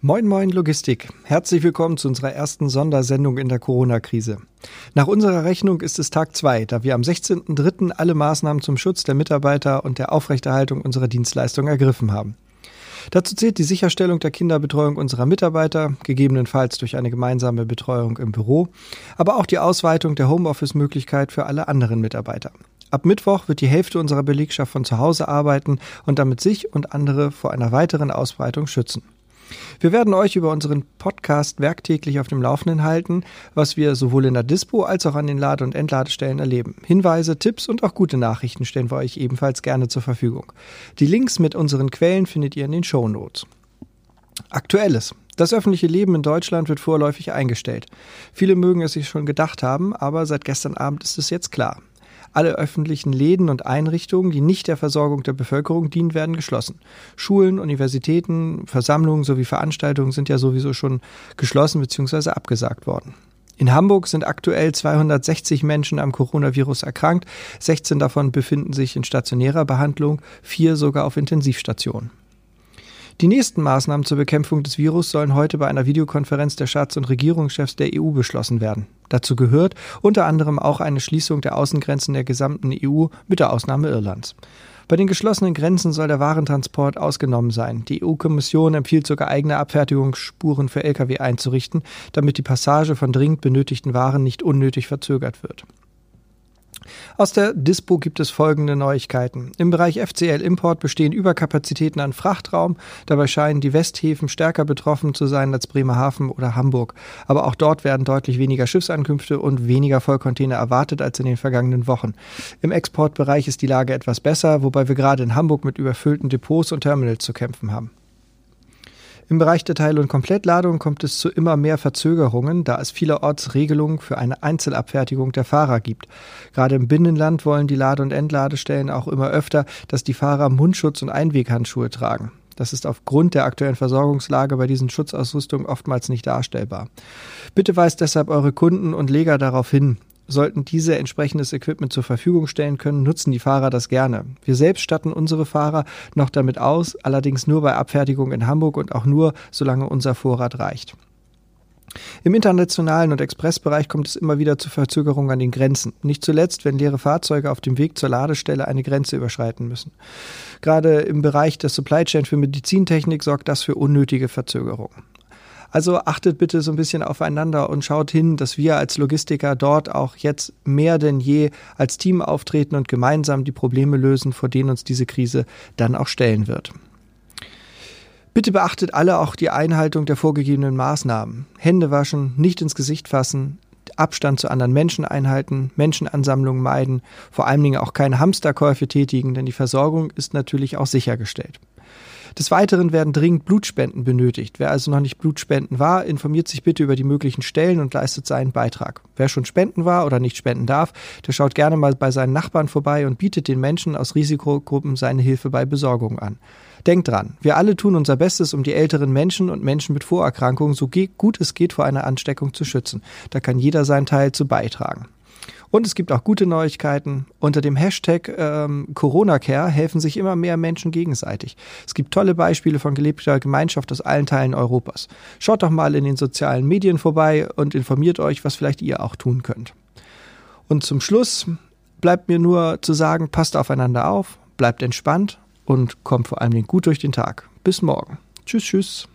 Moin Moin Logistik. Herzlich willkommen zu unserer ersten Sondersendung in der Corona-Krise. Nach unserer Rechnung ist es Tag zwei, da wir am 16.03. alle Maßnahmen zum Schutz der Mitarbeiter und der Aufrechterhaltung unserer Dienstleistung ergriffen haben. Dazu zählt die Sicherstellung der Kinderbetreuung unserer Mitarbeiter, gegebenenfalls durch eine gemeinsame Betreuung im Büro, aber auch die Ausweitung der Homeoffice-Möglichkeit für alle anderen Mitarbeiter. Ab Mittwoch wird die Hälfte unserer Belegschaft von zu Hause arbeiten und damit sich und andere vor einer weiteren Ausbreitung schützen. Wir werden euch über unseren Podcast werktäglich auf dem Laufenden halten, was wir sowohl in der Dispo als auch an den Lade- und Entladestellen erleben. Hinweise, Tipps und auch gute Nachrichten stellen wir euch ebenfalls gerne zur Verfügung. Die Links mit unseren Quellen findet ihr in den Show Notes. Aktuelles. Das öffentliche Leben in Deutschland wird vorläufig eingestellt. Viele mögen es sich schon gedacht haben, aber seit gestern Abend ist es jetzt klar. Alle öffentlichen Läden und Einrichtungen, die nicht der Versorgung der Bevölkerung dienen, werden geschlossen. Schulen, Universitäten, Versammlungen sowie Veranstaltungen sind ja sowieso schon geschlossen bzw. abgesagt worden. In Hamburg sind aktuell 260 Menschen am Coronavirus erkrankt, 16 davon befinden sich in stationärer Behandlung, vier sogar auf Intensivstationen. Die nächsten Maßnahmen zur Bekämpfung des Virus sollen heute bei einer Videokonferenz der Staats- und Regierungschefs der EU beschlossen werden. Dazu gehört unter anderem auch eine Schließung der Außengrenzen der gesamten EU mit der Ausnahme Irlands. Bei den geschlossenen Grenzen soll der Warentransport ausgenommen sein. Die EU-Kommission empfiehlt sogar eigene Abfertigungsspuren für Lkw einzurichten, damit die Passage von dringend benötigten Waren nicht unnötig verzögert wird. Aus der Dispo gibt es folgende Neuigkeiten. Im Bereich FCL Import bestehen Überkapazitäten an Frachtraum. Dabei scheinen die Westhäfen stärker betroffen zu sein als Bremerhaven oder Hamburg. Aber auch dort werden deutlich weniger Schiffsankünfte und weniger Vollcontainer erwartet als in den vergangenen Wochen. Im Exportbereich ist die Lage etwas besser, wobei wir gerade in Hamburg mit überfüllten Depots und Terminals zu kämpfen haben. Im Bereich der Teil- und Komplettladung kommt es zu immer mehr Verzögerungen, da es vielerorts Regelungen für eine Einzelabfertigung der Fahrer gibt. Gerade im Binnenland wollen die Lade- und Entladestellen auch immer öfter, dass die Fahrer Mundschutz und Einweghandschuhe tragen. Das ist aufgrund der aktuellen Versorgungslage bei diesen Schutzausrüstungen oftmals nicht darstellbar. Bitte weist deshalb eure Kunden und Leger darauf hin, sollten diese entsprechendes Equipment zur Verfügung stellen können, nutzen die Fahrer das gerne. Wir selbst statten unsere Fahrer noch damit aus, allerdings nur bei Abfertigung in Hamburg und auch nur, solange unser Vorrat reicht. Im internationalen und Expressbereich kommt es immer wieder zu Verzögerungen an den Grenzen. Nicht zuletzt, wenn leere Fahrzeuge auf dem Weg zur Ladestelle eine Grenze überschreiten müssen. Gerade im Bereich der Supply Chain für Medizintechnik sorgt das für unnötige Verzögerungen. Also achtet bitte so ein bisschen aufeinander und schaut hin, dass wir als Logistiker dort auch jetzt mehr denn je als Team auftreten und gemeinsam die Probleme lösen, vor denen uns diese Krise dann auch stellen wird. Bitte beachtet alle auch die Einhaltung der vorgegebenen Maßnahmen. Hände waschen, nicht ins Gesicht fassen, Abstand zu anderen Menschen einhalten, Menschenansammlungen meiden, vor allen Dingen auch keine Hamsterkäufe tätigen, denn die Versorgung ist natürlich auch sichergestellt. Des Weiteren werden dringend Blutspenden benötigt. Wer also noch nicht Blutspenden war, informiert sich bitte über die möglichen Stellen und leistet seinen Beitrag. Wer schon spenden war oder nicht spenden darf, der schaut gerne mal bei seinen Nachbarn vorbei und bietet den Menschen aus Risikogruppen seine Hilfe bei Besorgung an. Denkt dran, wir alle tun unser Bestes, um die älteren Menschen und Menschen mit Vorerkrankungen so gut es geht vor einer Ansteckung zu schützen. Da kann jeder seinen Teil zu beitragen. Und es gibt auch gute Neuigkeiten. Unter dem Hashtag ähm, CoronaCare helfen sich immer mehr Menschen gegenseitig. Es gibt tolle Beispiele von gelebter Gemeinschaft aus allen Teilen Europas. Schaut doch mal in den sozialen Medien vorbei und informiert euch, was vielleicht ihr auch tun könnt. Und zum Schluss bleibt mir nur zu sagen, passt aufeinander auf, bleibt entspannt und kommt vor allem gut durch den Tag. Bis morgen. Tschüss, tschüss.